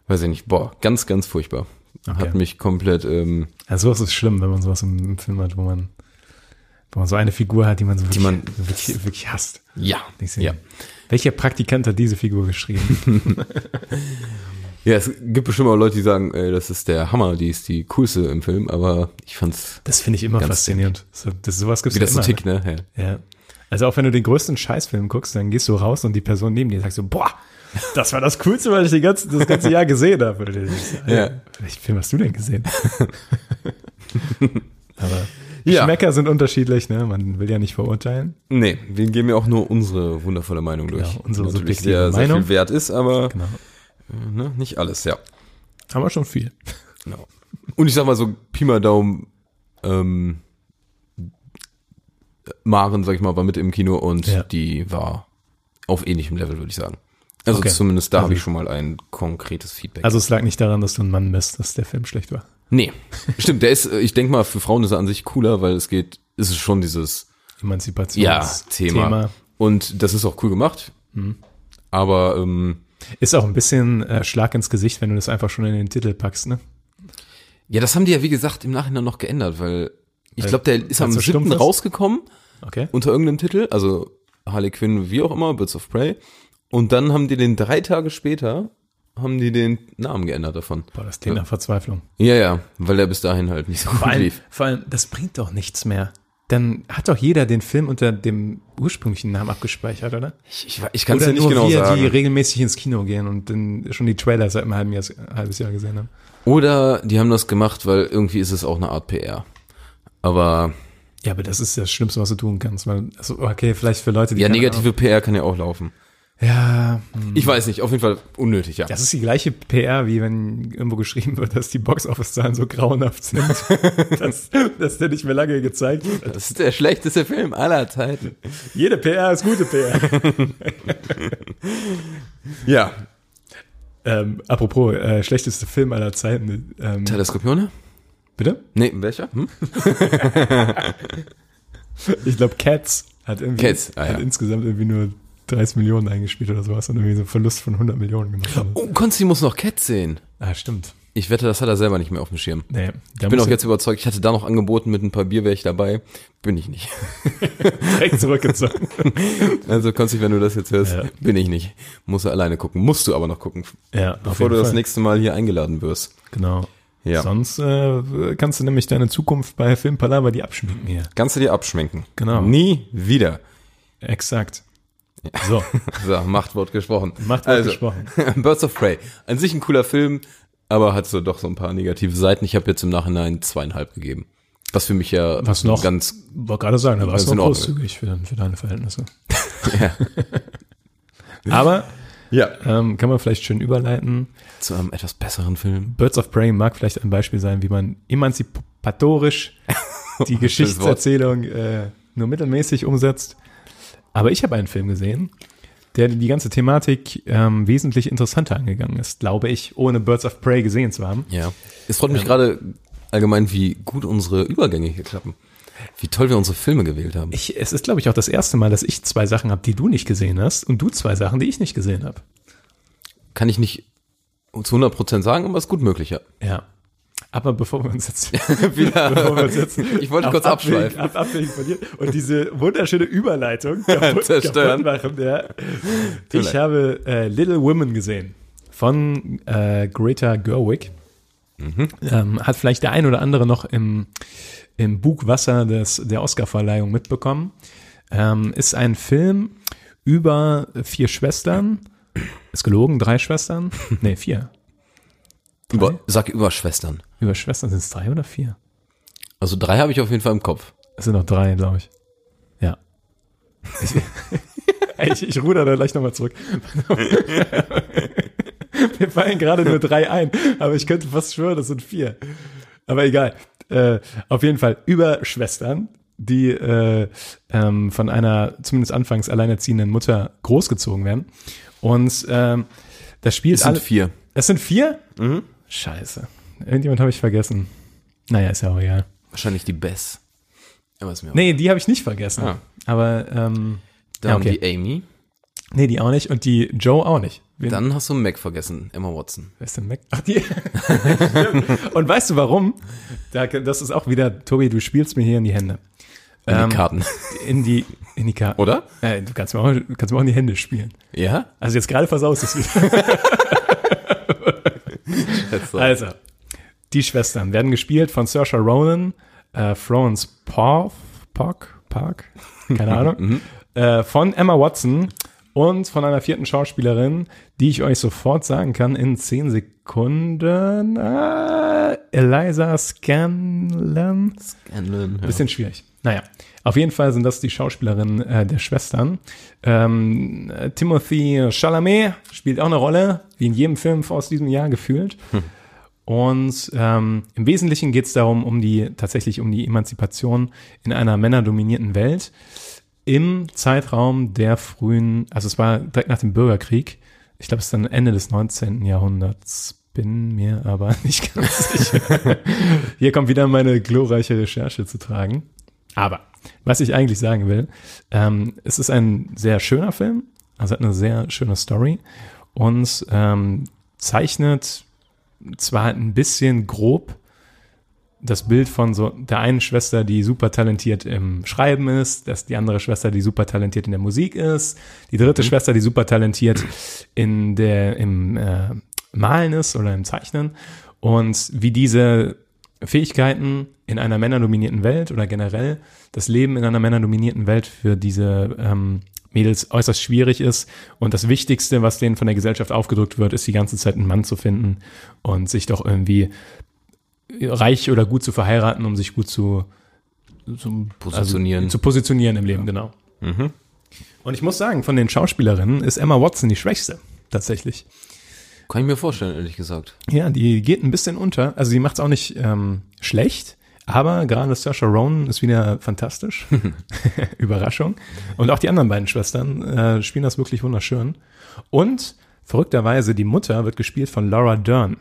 weiß ich nicht, boah, ganz, ganz furchtbar. Okay. Hat mich komplett, ähm, Also sowas ist schlimm, wenn man sowas im Film hat, wo man, Wo man so eine Figur hat, die man so wirklich, man- wirklich, wirklich hasst. Ja. Ja. Welcher Praktikant hat diese Figur geschrieben? Ja, es gibt bestimmt auch Leute, die sagen, ey, das ist der Hammer, die ist die coolste im Film, aber ich fand's, Das finde ich immer faszinierend. So, das, sowas gibt's wie ja das so immer. tickt, ne? Ja. Ja. Also auch wenn du den größten Scheißfilm guckst, dann gehst du raus und die Person neben dir sagt so, boah, das war das Coolste, was ich die ganze, das ganze Jahr gesehen habe. Ja. Welchen Film hast du denn gesehen? Aber Ja. Geschmäcker sind unterschiedlich, ne? Man will ja nicht verurteilen. Nee, wir geben ja auch nur unsere wundervolle Meinung durch. Genau, unsere natürlich subjektive sehr, sehr Meinung. viel wert ist, aber Genau. äh, ne, nicht alles, ja. Haben wir schon viel. Genau. Und ich sag mal so, Pi mal Daumen, ähm, Maren, sag ich mal, war mit im Kino und Ja. die war auf ähnlichem Level, würde ich sagen. Also Okay. zumindest da Also- habe ich schon mal ein konkretes Feedback. Also es lag nicht daran, dass du ein Mann bist, dass der Film schlecht war. Nee, stimmt, der ist, ich denke mal, für Frauen ist er an sich cooler, weil es geht, ist es schon dieses Emanzipationsthema. Ja, Thema. Und das ist auch cool gemacht. Mhm. Aber ähm, Ist auch ein bisschen äh, Schlag ins Gesicht, wenn du das einfach schon in den Titel packst, ne? ja, das haben die ja, wie gesagt, im Nachhinein noch geändert, weil ich glaube, der ist am weil's so stumpf 7. ist? rausgekommen Okay. unter irgendeinem Titel, also Harley Quinn, wie auch immer, Birds of Prey. Und dann haben die den drei Tage später, haben die den Namen geändert davon. Boah, das klingt nach Verzweiflung. Ja, ja, weil der bis dahin halt nicht so Vor gut allem, lief. vor allem, das bringt doch nichts mehr. Dann hat doch jeder den Film unter dem ursprünglichen Namen abgespeichert, oder? Ich, ich, ich kann es ja nicht nur genau wir, sagen. die regelmäßig ins Kino gehen und dann schon die Trailer seit einem halben Jahr, halbes Jahr gesehen haben. Oder die haben das gemacht, weil irgendwie ist es auch eine Art PR. Aber Ja, aber das ist das Schlimmste, was du tun kannst. Weil, also, okay, vielleicht für Leute, die ja, negative PR kann ja auch laufen. Ja, hm. Ich weiß nicht, auf jeden Fall unnötig, ja. das ist die gleiche PR, wie wenn irgendwo geschrieben wird, dass die Box-Office-Zahlen so grauenhaft sind, dass, dass der nicht mehr lange gezeigt wird. Das ist der schlechteste Film aller Zeiten. Jede PR ist gute PR. Ja. ähm, apropos, äh, schlechteste Film aller Zeiten. Ähm, Skorpione? bitte? Nee, welcher? Hm? Ich glaube, Cats hat irgendwie Cats, ah, ja. hat insgesamt irgendwie nur 30 Millionen eingespielt oder sowas und irgendwie so einen Verlust von 100 Millionen gemacht. Oh, Konsti muss noch Cat sehen. Ah, stimmt. Ich wette, das hat er selber nicht mehr auf dem Schirm. Nee, Ich bin auch jetzt überzeugt, ich hatte da noch angeboten mit ein paar Bier wäre ich dabei. Bin ich nicht. direkt zurückgezogen. Also Konsti, wenn du das jetzt hörst, Ja. bin ich nicht. Muss er alleine gucken. Musst du aber noch gucken, ja, bevor du das Fall. nächste Mal hier eingeladen wirst. Genau. Ja. Sonst äh, kannst du nämlich deine Zukunft bei Filmpalava die abschminken hier. Kannst du dir abschminken. Genau. Nie wieder. Exakt. So, So, Machtwort gesprochen. Machtwort also, gesprochen. Birds of Prey. An sich ein cooler Film, aber hat so doch so ein paar negative Seiten. Ich habe jetzt im Nachhinein zweieinhalb gegeben. Was für mich ja Was noch? ganz wollte gerade sagen, da warst du noch großzügig für, für deine Verhältnisse. Aber ja. ähm, kann man vielleicht schön überleiten. zu einem etwas besseren Film. Birds of Prey mag vielleicht ein Beispiel sein, wie man emanzipatorisch die Geschichtserzählung äh, nur mittelmäßig umsetzt. Aber ich habe einen Film gesehen, der die ganze Thematik ähm, wesentlich interessanter angegangen ist, glaube ich, ohne Birds of Prey gesehen zu haben. Ja. Es freut mich gerade allgemein, wie gut unsere Übergänge hier klappen. Wie toll wir unsere Filme gewählt haben. Ich, es ist, glaube ich, auch das erste Mal, dass ich zwei Sachen habe, die du nicht gesehen hast und du zwei Sachen, die ich nicht gesehen habe. Kann ich nicht zu 100% sagen, aber ist gut möglich, ja. Ja. Aber bevor wir uns jetzt Wieder. bevor wir uns jetzt Ich wollte kurz abschweifen. Ab, abwägen von dir und diese wunderschöne Überleitung kaputt, kaputt machen. Ja. Ich habe äh, Little Women gesehen von äh, Greta Gerwig. Mhm. Ähm, hat vielleicht der ein oder andere noch im, im Bugwasser des, der Oscarverleihung mitbekommen. Ähm, ist ein Film über vier Schwestern. Ist gelogen, drei Schwestern? Nee, vier. Über, sag über Schwestern. Über Schwestern sind es drei oder vier? Also drei habe ich auf jeden Fall im Kopf. Es sind noch drei, glaube ich. Ja. Ich, ich, ruder da gleich nochmal zurück. Mir fallen gerade nur drei ein, aber ich könnte fast schwören, das sind vier. Aber egal. Äh, auf jeden Fall über Schwestern, die äh, ähm, von einer zumindest anfangs alleinerziehenden Mutter großgezogen werden. Und ähm, das spielt Es sind alle. vier. Es sind vier? Scheiße. Irgendjemand habe ich vergessen. Naja, ist ja auch egal. Wahrscheinlich die Bess. Aber ist mir auch- Nee, die habe ich nicht vergessen. Ah. Aber ähm, Dann ja, okay. die Amy. nee, die auch nicht und die Joe auch nicht. Wen, Dann hast du Mac vergessen, Emma Watson. wer ist denn Mac? Ach, die. und weißt du warum? Da, das ist auch wieder, Tobi, du spielst mir hier in die Hände. In Ähm, die Karten. In die, in die Karten. Oder? Äh, du kannst mir, auch, kannst mir auch in die Hände spielen. Ja? Also jetzt gerade versaust du es wieder. Also, die Schwestern werden gespielt von Saoirse Ronan, äh, Florence Park, Park, Park, keine Ahnung, äh, von Emma Watson und von einer vierten Schauspielerin, die ich euch sofort sagen kann in zehn Sekunden. Äh, Eliza Scanlon. Scanlon, ja. Bisschen schwierig. Naja, auf jeden Fall sind das die Schauspielerinnen äh, der Schwestern. Ähm, äh, Timothy Chalamet spielt auch eine Rolle, wie in jedem Film aus diesem Jahr gefühlt. Und ähm, im Wesentlichen geht es darum, um die tatsächlich um die Emanzipation in einer männerdominierten Welt im Zeitraum der frühen, also es war direkt nach dem Bürgerkrieg. Ich glaube, es ist dann Ende des 19. Jahrhunderts. Bin mir aber nicht ganz sicher. Hier kommt wieder meine glorreiche Recherche zu tragen. Aber was ich eigentlich sagen will, ähm, es ist ein sehr schöner Film, also hat eine sehr schöne Story und ähm, zeichnet zwar ein bisschen grob das Bild von so der einen Schwester, die super talentiert im Schreiben ist, dass die andere Schwester, die super talentiert in der Musik ist, die dritte Schwester, die super talentiert in der im äh, Malen ist oder im Zeichnen. Und wie diese Fähigkeiten in einer männerdominierten Welt oder generell das Leben in einer männerdominierten Welt für diese ähm, Mädels äußerst schwierig ist. Und das Wichtigste, was denen von der Gesellschaft aufgedrückt wird, ist die ganze Zeit einen Mann zu finden und sich doch irgendwie reich oder gut zu verheiraten, um sich gut zu, zu Positionieren. Also, zu positionieren im Leben, genau. Und ich muss sagen, von den Schauspielerinnen ist Emma Watson die schwächste, tatsächlich. Kann ich mir vorstellen, ehrlich gesagt. Ja, die geht ein bisschen unter. Also sie macht es auch nicht ähm, schlecht, aber gerade Saoirse Ronan ist wieder fantastisch. Überraschung. Und auch die anderen beiden Schwestern äh, spielen das wirklich wunderschön. Und verrückterweise, die Mutter wird gespielt von Laura Dern,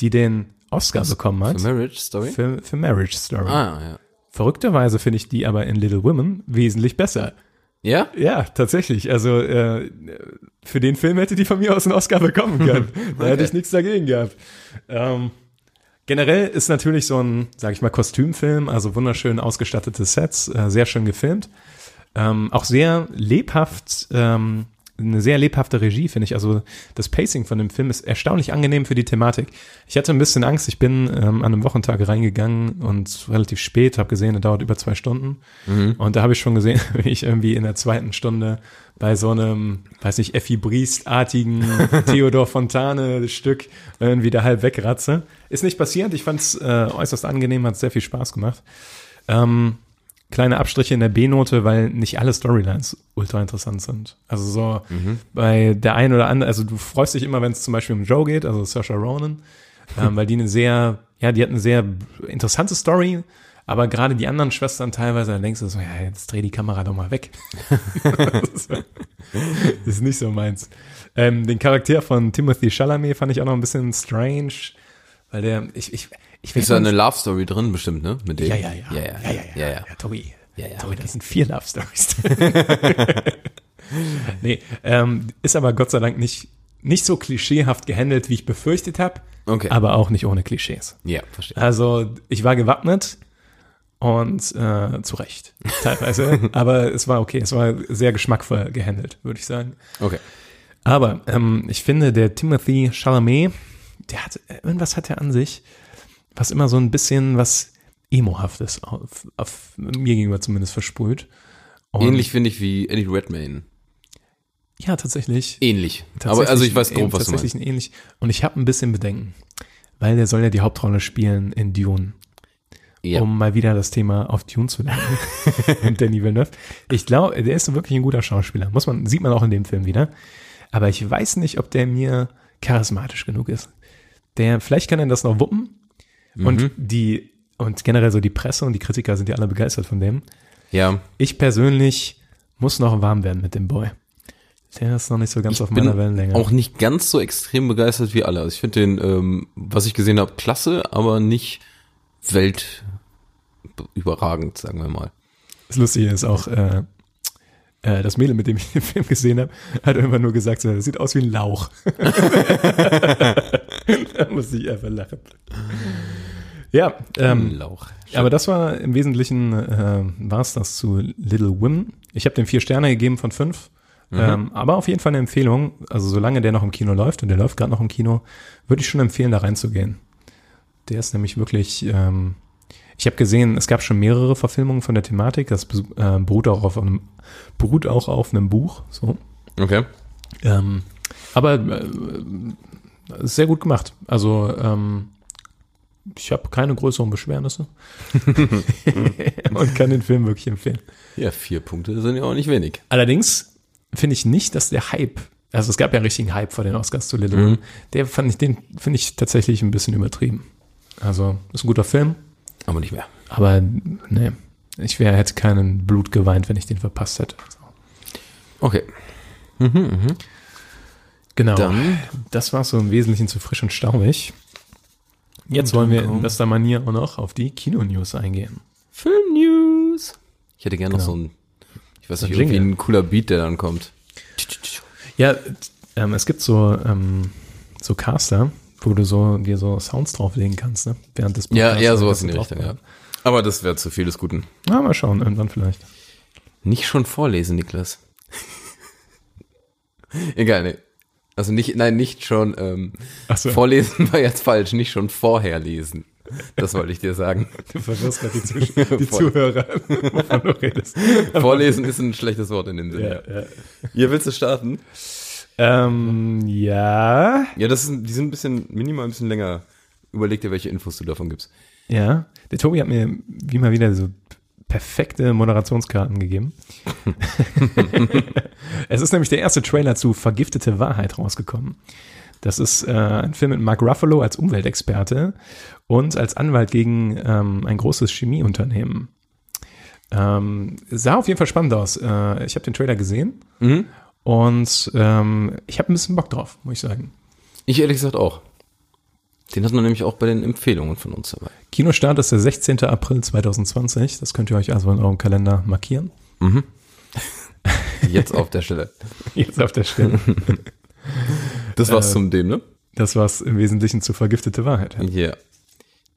die den Oscar bekommen hat Für Marriage Story? für, für Marriage Story. ah, ja. Verrückterweise finde ich die aber in Little Women wesentlich besser. Ja? Ja, tatsächlich. Also äh, für den Film hätte die von mir aus einen Oscar bekommen können. Da hätte ich nichts dagegen gehabt. Ähm, generell ist natürlich so ein, sage ich mal, Kostümfilm, also wunderschön ausgestattete Sets, äh, sehr schön gefilmt. Ähm, auch sehr lebhaft, ähm, eine sehr lebhafte Regie, finde ich. Also das Pacing von dem Film ist erstaunlich angenehm für die Thematik. Ich hatte ein bisschen Angst, ich bin ähm, an einem Wochentag reingegangen und relativ spät, habe gesehen, er dauert über zwei Stunden. Und da habe ich schon gesehen, wie ich irgendwie in der zweiten Stunde bei so einem, weiß nicht, Effi Briest-artigen Theodor Fontane-Stück irgendwie da halb wegratze. Ist nicht passiert, ich fand es äh, äußerst angenehm, hat sehr viel Spaß gemacht. Ähm, kleine Abstriche in der B-Note, weil nicht alle Storylines ultra interessant sind. Also so bei der einen oder anderen, also du freust dich immer, wenn es zum Beispiel um Joe geht, also Saoirse Ronan, ähm, weil die eine sehr, ja, die hat eine sehr interessante Story, aber gerade die anderen Schwestern teilweise, da denkst du so, ja, jetzt dreh die Kamera doch mal weg. das, ist, das ist nicht so meins. Ähm, den Charakter von Timothy Chalamet fand ich auch noch ein bisschen strange, weil der, ich, ich, ich Ist da eine Love Story drin, bestimmt, ne? Mit dem? ja, ja, ja. Ja, ja, ja, ja, ja, ja, ja. Tobi. Ja, ja, Tobi, das sind vier Love Stories. nee, ähm, ist aber Gott sei Dank nicht, nicht so klischeehaft gehandelt, wie ich befürchtet habe. Okay. Aber auch nicht ohne Klischees. Ja, verstehe. Also, ich war gewappnet und äh, zu Recht, teilweise. aber es war okay, es war sehr geschmackvoll gehandelt, würde ich sagen. Okay. Aber ähm, ich finde, der Timothy Chalamet, der hat, irgendwas hat er an sich, was immer so ein bisschen was Emohaftes auf, auf mir gegenüber zumindest versprüht. Und Ähnlich finde ich wie Eddie Redmayne. Ja, tatsächlich. Ähnlich. Aber Tatsächlich also ich weiß grob, was du tatsächlich meinst. ein ähnlich. Und ich habe ein bisschen Bedenken, weil der soll ja die Hauptrolle spielen in Dune. Ja. um mal wieder das Thema auf Dune zu lernen. und Danny Villeneuve. Ich glaube, der ist wirklich ein guter Schauspieler. Muss man, sieht man auch in dem Film wieder. Aber ich weiß nicht, ob der mir charismatisch genug ist. Der, vielleicht kann er das noch wuppen. Mhm. Und die, und generell so die Presse und die Kritiker sind ja alle begeistert von dem. ja. Ich persönlich muss noch warm werden mit dem Boy. Der ist noch nicht so ganz auf meiner Wellenlänge. auch nicht ganz so extrem begeistert wie alle. Also ich finde den, ähm, was ich gesehen habe, klasse, aber nicht weltüberragend, sagen wir mal. Das Lustige ist auch, äh, äh, das Mädel, mit dem ich den Film gesehen habe, hat irgendwann nur gesagt, so, das sieht aus wie ein Lauch. da muss ich einfach lachen. Ja, ähm, aber das war im Wesentlichen, äh, war es das zu Little Women. Ich habe dem vier Sterne gegeben von fünf. Ähm, aber auf jeden Fall eine Empfehlung. Also solange der noch im Kino läuft und der läuft gerade noch im Kino, würde ich schon empfehlen, da reinzugehen. Der ist nämlich wirklich, ähm, ich habe gesehen, es gab schon mehrere Verfilmungen von der Thematik. Das äh, beruht auch auf einem, beruht auch auf einem Buch. So. Okay. Ähm, aber äh, sehr gut gemacht. Also ähm, ich habe keine größeren Beschwernisse und kann den Film wirklich empfehlen. Ja, vier Punkte sind ja auch nicht wenig. Allerdings finde ich nicht, dass der Hype, also es gab ja einen richtigen Hype vor den Oscars zu Little Women, der fand ich, den finde ich tatsächlich ein bisschen übertrieben. Also ist ein guter Film, Aber nicht mehr. aber nee, ich wäre hätte keinen Blut geweint, wenn ich den verpasst hätte. Also, Okay. genau. Dann- das war so im Wesentlichen zu frisch und staubig. Jetzt wollen wir in bester Manier auch noch auf die Kino-News eingehen. Film-News. Ich hätte gerne noch Genau. so ein, ich weiß ein nicht, irgendwie ein cooler Beat, der dann kommt. Ja, ähm, es gibt so, ähm, so Caster, wo du so dir so Sounds drauflegen kannst, ne? Während des Ja, Podcasts, eher wenn sowas in die Richtung, ja. Aber das wäre zu viel des Guten. Ja, mal schauen, irgendwann vielleicht. Nicht schon vorlesen, Niklas. Egal, nee. Also nicht, nein, nicht schon, ähm, so. vorlesen war jetzt falsch, nicht schon vorher lesen. Das wollte ich dir sagen. Du verwirrst gerade die, Zusch die. Zuhörer, wovon du redest. Vorlesen ist ein schlechtes Wort in dem Sinne. Ja, ja. Ihr willst du starten? Ähm, ja. Ja, das ist, die sind ein bisschen, minimal ein bisschen länger. Überleg dir, welche Infos du davon gibst. Ja. Der Tobi hat mir wie mal wieder so perfekte Moderationskarten gegeben. es ist nämlich der erste Trailer zu Vergiftete Wahrheit rausgekommen. Das ist äh, ein Film mit Mark Ruffalo als Umweltexperte und als Anwalt gegen ähm, ein großes Chemieunternehmen. Ähm, sah auf jeden Fall spannend aus. Äh, ich habe den Trailer gesehen und ähm, ich habe ein bisschen Bock drauf, muss ich sagen. Ich ehrlich gesagt auch. Den hat man nämlich auch bei den Empfehlungen von uns dabei. Kinostart ist der 16. April 2020. Das könnt ihr euch also in eurem Kalender markieren. Jetzt auf der Stelle. Jetzt auf der Stelle. Das war's zum dem, ne? Das war's im Wesentlichen zu vergiftete Wahrheit. Ja.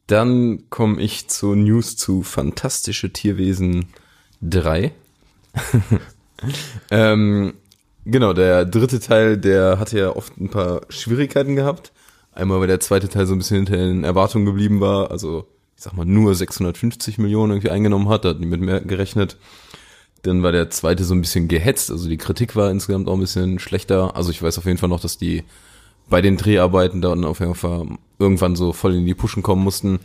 Dann komme ich zu News zu Fantastische Tierwesen 3. ähm, genau, der dritte Teil, der hatte ja oft ein paar Schwierigkeiten gehabt. Einmal, weil der zweite Teil so ein bisschen hinter den Erwartungen geblieben war. Also, ich sag mal, nur 650 Millionen irgendwie eingenommen hat. Da hat niemand mehr gerechnet. Dann war der zweite so ein bisschen gehetzt. Also, die Kritik war insgesamt auch ein bisschen schlechter. Also, ich weiß auf jeden Fall noch, dass die bei den Dreharbeiten dann auf jeden Fall irgendwann so voll in die Puschen kommen mussten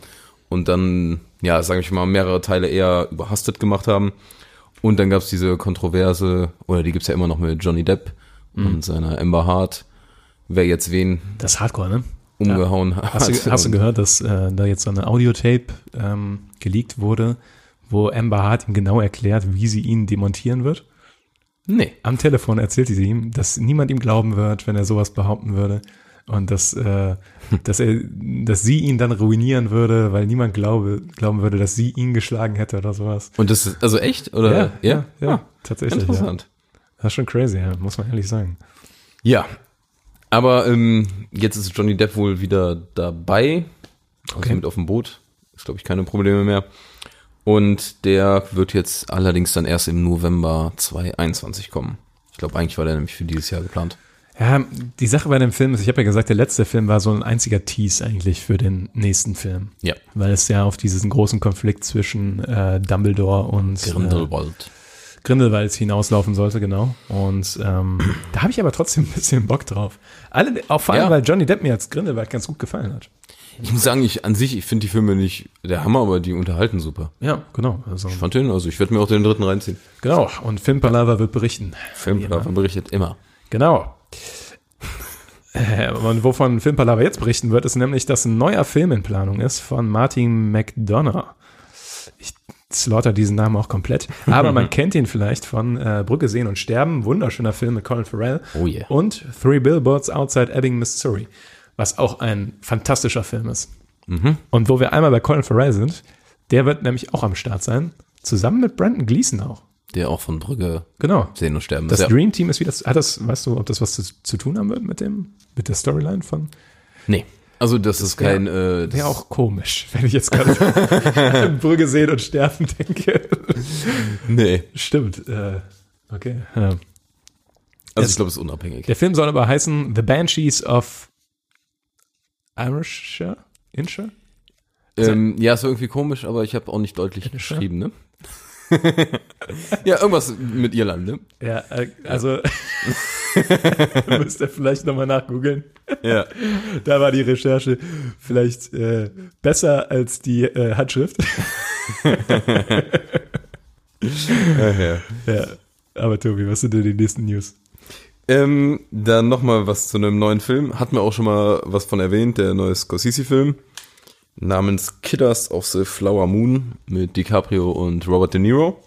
und dann, ja, sage ich mal, mehrere Teile eher überhastet gemacht haben. Und dann gab's diese Kontroverse, oder die gibt's ja immer noch mit Johnny Depp und seiner Amber Hart, wer jetzt wen Das ist Hardcore, ne? Umgehauen hat. Hast du, hast du gehört, dass äh, da jetzt so eine Audiotape ähm, geleakt wurde, wo Amber Hart ihm genau erklärt, wie sie ihn demontieren wird? Nee. Am Telefon erzählte sie ihm, dass niemand ihm glauben wird, wenn er sowas behaupten würde. Und dass, äh, dass, er, dass sie ihn dann ruinieren würde, weil niemand glaube, glauben würde, dass sie ihn geschlagen hätte oder sowas. Und das ist, also echt? Oder? ja, ja, Ah, tatsächlich. Ja. interessant. Das ist schon crazy, ja, muss man ehrlich sagen. Ja. Aber ähm, jetzt ist Johnny Depp wohl wieder dabei. Also Okay. mit auf dem Boot. Ist, glaube ich, keine Probleme mehr. Und der wird jetzt allerdings dann erst im November 2021 kommen. Ich glaube, eigentlich war der nämlich für dieses Jahr geplant. Ja, die Sache bei dem Film ist, ich habe ja gesagt, der letzte Film war so ein einziger Tease eigentlich für den nächsten Film. Ja. Weil es ja auf diesen großen Konflikt zwischen äh, Dumbledore und äh, Grindelwald. Grindelwald hinauslaufen sollte, genau. Und ähm, da habe ich aber trotzdem ein bisschen Bock drauf. Alle, auch vor allem, Ja. weil Johnny Depp mir als Grindelwald ganz gut gefallen hat. Ich muss sagen, ich an sich, ich finde die Filme nicht der Hammer, aber die unterhalten super. Ja, genau. Also, Ich fand den, also ich werde mir auch den dritten reinziehen. genau. Und Filmpalava wird berichten. Filmplaner berichtet immer. Genau. Äh, Und wovon Filmpalava jetzt berichten wird, ist nämlich, dass ein neuer Film in Planung ist von Martin McDonough. Ich slaughter diesen Namen auch komplett. Aber man kennt ihn vielleicht von äh, Brücke sehen und sterben. Wunderschöner Film mit Colin Farrell. Oh yeah. Und Three Billboards Outside Ebbing, Missouri. Was auch ein fantastischer Film ist. Und wo wir einmal bei Colin Farrell sind, der wird nämlich auch am Start sein. Zusammen mit Brandon Gleason auch. Der auch von Brügge Genau. sehen und sterben. Das ist. Dream Team ist wieder, hat das, weißt du, ob das was zu, zu tun haben wird mit dem, mit der Storyline von? Nee. Also das, ist wär- kein, äh, das Wäre auch komisch, wenn ich jetzt gerade Brügge sehen und sterben denke. nee. Stimmt. Äh, okay. Ja. Also Das- ich glaube, es ist unabhängig. Der Film soll aber heißen The Banshees of Irishshire? Inshire? Ähm, ja, ist irgendwie komisch, aber ich habe auch nicht deutlich Irischer? geschrieben, ne? ja, irgendwas mit Irland, ne? Ja, äh, also müsst ihr vielleicht nochmal nachgoogeln. Ja. Da war die Recherche vielleicht äh, besser als die äh, Handschrift. ja. ja. Aber Tobi, was sind denn die nächsten News? Ähm, dann nochmal was zu einem neuen Film. Hatten wir auch schon mal was von erwähnt, der neue Scorsese-Film namens Killers of the Flower Moon mit DiCaprio und Robert De Niro.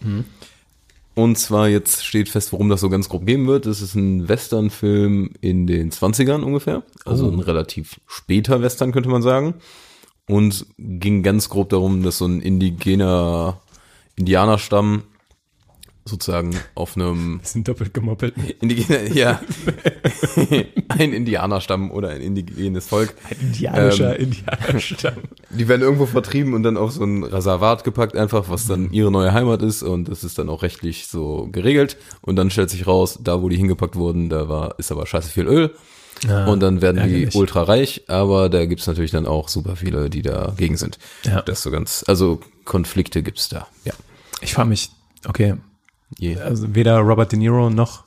Und zwar jetzt steht fest, worum das so ganz grob gehen wird. Es ist ein Western-Film in den 20ern ungefähr. Also ein relativ später Western, könnte man sagen. Und ging ganz grob darum, dass so ein indigener Indianerstamm sozusagen auf einem Wir sind doppelt gemoppelt. Indigener, ja. ein Indianerstamm oder ein indigenes Volk. Ein indianischer Indianerstamm. Die werden irgendwo vertrieben und dann auf so ein Reservat gepackt, einfach, was dann ihre neue Heimat ist und das ist dann auch rechtlich so geregelt. Und dann stellt sich raus, da wo die hingepackt wurden, da war, ist aber scheiße viel Öl. und dann werden ärgerlich. die ultra reich, aber da gibt's natürlich dann auch super viele, die dagegen sind. Ja. Das so ganz, also Konflikte gibt's da. Ja. Ich frage mich, okay, Je. also weder Robert De Niro noch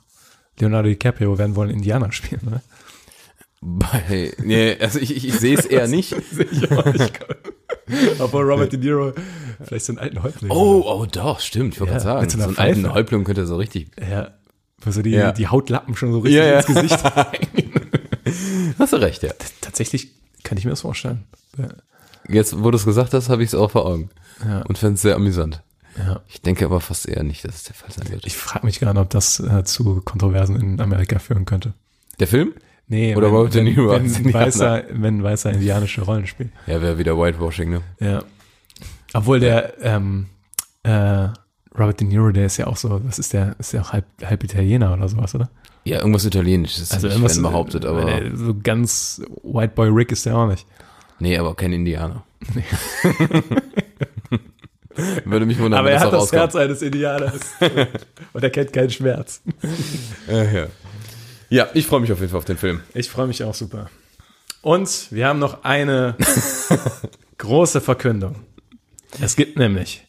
Leonardo DiCaprio werden wollen Indianer spielen, ne? Bei, nee, also ich, ich, ich sehe es eher nicht. Sehe ich auch nicht. Obwohl Robert De Niro vielleicht so einen alten Häuptling. Oh, oh doch, stimmt, ich wollte Ja, gerade sagen. so einen alten Pfeife. Häuptling könnte er so richtig. Ja. Wo so die, Ja. die Hautlappen schon so richtig Ja, ja. ins Gesicht. Hast du recht, ja. Tatsächlich kann ich mir das vorstellen. Ja. Jetzt, wo du es gesagt hast, habe ich es auch vor Augen. Ja. Und fände es sehr amüsant. Ja. Ich denke aber fast eher nicht, dass es der Fall sein wird. Ich frage mich gerade, ob das äh, zu Kontroversen in Amerika führen könnte. der Film? Nee, Oder wenn, Robert De wenn, Niro wenn, ein Indianer. weißer, wenn weißer indianische Rollen spielt. Ja, wäre wieder Whitewashing, ne? Ja. Obwohl der ähm, äh, Robert De Niro, der ist ja auch so, was ist der, ist der auch halb, halb Italiener oder sowas, oder? Ja, irgendwas Italienisches, Also irgendwas wenn behauptet, aber äh, so ganz White Boy Rick ist der auch nicht. nee, aber kein Indianer. Würde mich wundern, Aber er hat auch das rauskommt. Herz eines Indianers und er kennt keinen Schmerz. Ja, ja. ja, ich freue mich auf jeden Fall auf den Film. Ich freue mich auch super. Und wir haben noch eine große Verkündung. Es gibt nämlich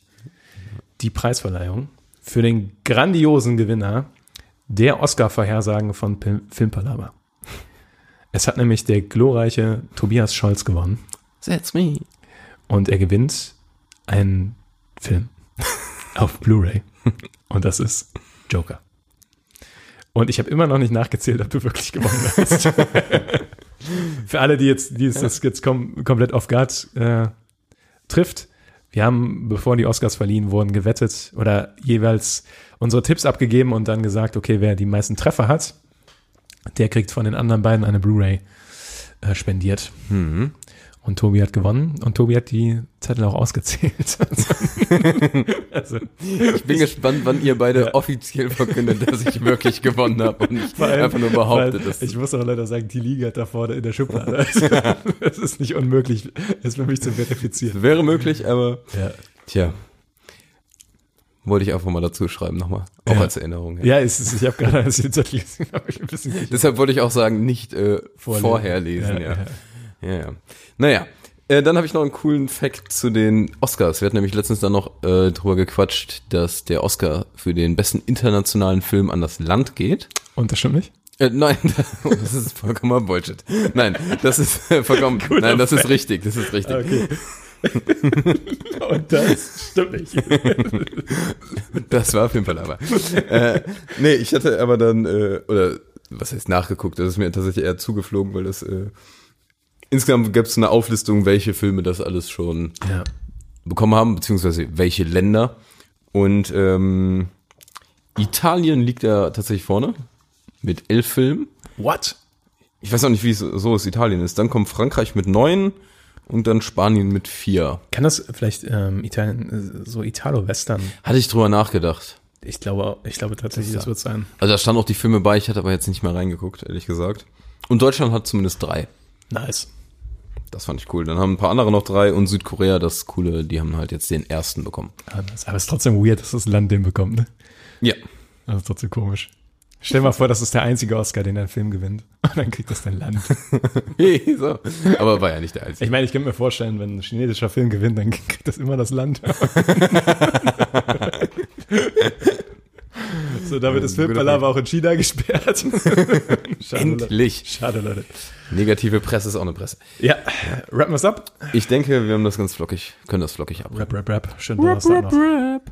die Preisverleihung für den grandiosen Gewinner der Oscar-Vorhersagen von Pil- Filmpalava. Es hat nämlich der glorreiche Tobias Scholz gewonnen That's me. und er gewinnt einen Film auf Blu-ray und das ist Joker. Und ich habe immer noch nicht nachgezählt, ob du wirklich gewonnen hast. Für alle, die jetzt, die es das jetzt kom komplett off guard äh, trifft, wir haben, bevor die Oscars verliehen wurden, gewettet oder jeweils unsere Tipps abgegeben und dann gesagt, okay, wer die meisten Treffer hat, der kriegt von den anderen beiden eine Blu-ray äh, spendiert. Und Tobi hat gewonnen und Tobi hat die Zettel auch ausgezählt. also, Ich bin gespannt, wann ihr beide offiziell verkündet, dass ich wirklich gewonnen habe und nicht allem, einfach nur behauptet, dass ich muss auch leider sagen, die liegt da vorne in der Schublade. Also, das ist nicht unmöglich, das für mich zu verifizieren. wäre möglich, aber Ja, tja. Wollte ich einfach mal dazu schreiben nochmal. Auch Ja. als Erinnerung. Ja. ja es ist, ich habe gerade, als den Zettel gesehen habe, ich ein bisschen Deshalb wollte ich auch sagen, nicht äh, vorher lesen. Ja, Ja, ja. ja. ja. Naja, äh, dann habe ich noch einen coolen Fact zu den Oscars. Wir hatten nämlich letztens dann noch äh, drüber gequatscht, dass der Oscar für den besten internationalen Film an das Land geht. Und das stimmt nicht? Äh, nein, das ist vollkommener Bullshit. Nein, das ist äh, vollkommen, nein, das ist richtig, das ist richtig. Okay. Und das stimmt nicht. Das war auf jeden Fall aber. äh, nee, ich hatte aber dann, äh, oder was heißt nachgeguckt, das ist mir tatsächlich eher zugeflogen, weil das äh, insgesamt gab es eine Auflistung, welche Filme das alles schon Ja. bekommen haben, beziehungsweise welche Länder. Und ähm, Italien liegt da tatsächlich vorne mit elf Filmen. What? Ich weiß auch nicht, wie es so ist Italien ist. Dann kommt Frankreich mit neun und dann Spanien mit vier. Kann das vielleicht ähm, Italien, äh, so Italo-Western? Hatte ich drüber nachgedacht. Ich glaube, ich glaube tatsächlich, das wird sein. Also da standen auch die Filme bei, ich hatte aber jetzt nicht mehr reingeguckt, ehrlich gesagt. Und Deutschland hat zumindest drei. Nice. Das fand ich cool. Dann haben ein paar andere noch drei und Südkorea, das Coole, die haben halt jetzt den ersten bekommen. Aber es ist trotzdem weird, dass das Land den bekommt, ne? Ja. Das ist trotzdem komisch. Stell dir mal vor, das ist der einzige Oscar, den ein Film gewinnt. Und dann kriegt das dein Land. so. Aber war ja nicht der einzige. Ich meine, ich könnte mir vorstellen, wenn ein chinesischer Film gewinnt, dann kriegt das immer das Land. so, damit ist Filmpalava auch in China gesperrt. Schade, Endlich. Leute. Schade, Leute. Negative Presse ist auch eine Presse. Ja, rappen wir's ab. Ich denke, wir haben das ganz flockig, können das flockig ab. Rap, rap, rap. Schönen Donnerstag noch. rap.